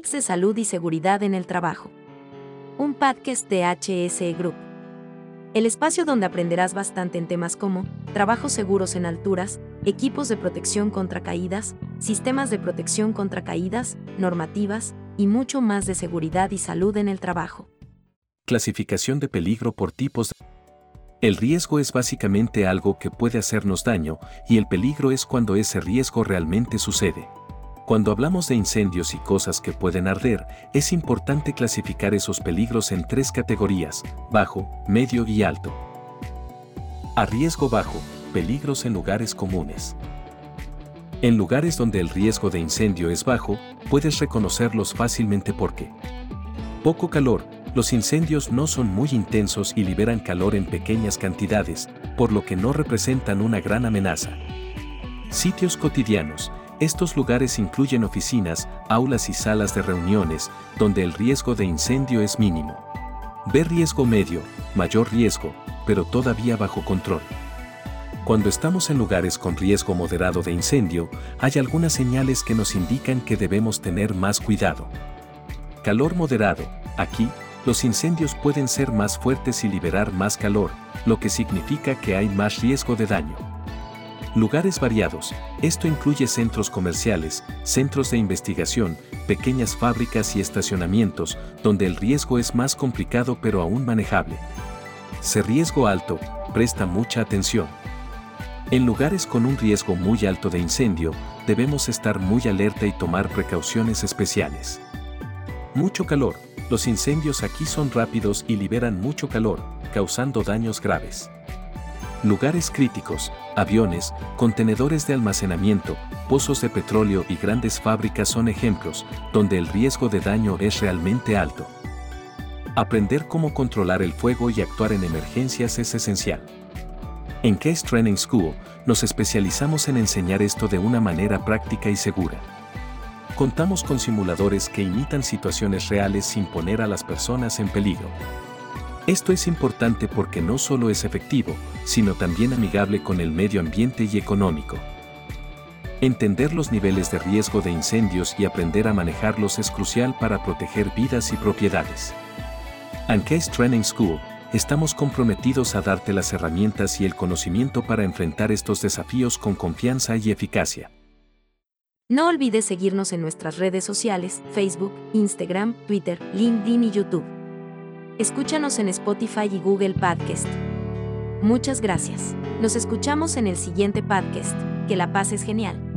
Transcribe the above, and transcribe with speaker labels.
Speaker 1: De salud y seguridad en el trabajo. Un podcast de HSE Group. El espacio donde aprenderás bastante en temas como trabajos seguros en alturas, equipos de protección contra caídas, sistemas de protección contra caídas, normativas y mucho más de seguridad y salud en el trabajo.
Speaker 2: Clasificación de peligro por tipos de... El riesgo es básicamente algo que puede hacernos daño y el peligro es cuando ese riesgo realmente sucede. Cuando hablamos de incendios y cosas que pueden arder, es importante clasificar esos peligros en tres categorías, bajo, medio y alto. A riesgo bajo, peligros en lugares comunes. En lugares donde el riesgo de incendio es bajo, puedes reconocerlos fácilmente porque poco calor, los incendios no son muy intensos y liberan calor en pequeñas cantidades, por lo que no representan una gran amenaza. Sitios cotidianos, estos lugares incluyen oficinas, aulas y salas de reuniones, donde el riesgo de incendio es mínimo. Ve riesgo medio, mayor riesgo, pero todavía bajo control. Cuando estamos en lugares con riesgo moderado de incendio, hay algunas señales que nos indican que debemos tener más cuidado. Calor moderado. Aquí, los incendios pueden ser más fuertes y liberar más calor, lo que significa que hay más riesgo de daño. Lugares variados. Esto incluye centros comerciales, centros de investigación, pequeñas fábricas y estacionamientos, donde el riesgo es más complicado pero aún manejable. Se riesgo alto, presta mucha atención. En lugares con un riesgo muy alto de incendio, debemos estar muy alerta y tomar precauciones especiales. Mucho calor. Los incendios aquí son rápidos y liberan mucho calor, causando daños graves. Lugares críticos, aviones, contenedores de almacenamiento, pozos de petróleo y grandes fábricas son ejemplos donde el riesgo de daño es realmente alto. Aprender cómo controlar el fuego y actuar en emergencias es esencial. En Case Training School nos especializamos en enseñar esto de una manera práctica y segura. Contamos con simuladores que imitan situaciones reales sin poner a las personas en peligro. Esto es importante porque no solo es efectivo, sino también amigable con el medio ambiente y económico. Entender los niveles de riesgo de incendios y aprender a manejarlos es crucial para proteger vidas y propiedades. En Case Training School, estamos comprometidos a darte las herramientas y el conocimiento para enfrentar estos desafíos con confianza y eficacia.
Speaker 1: No olvides seguirnos en nuestras redes sociales, Facebook, Instagram, Twitter, LinkedIn y YouTube. Escúchanos en Spotify y Google Podcast. Muchas gracias. Nos escuchamos en el siguiente podcast. Que la paz es genial.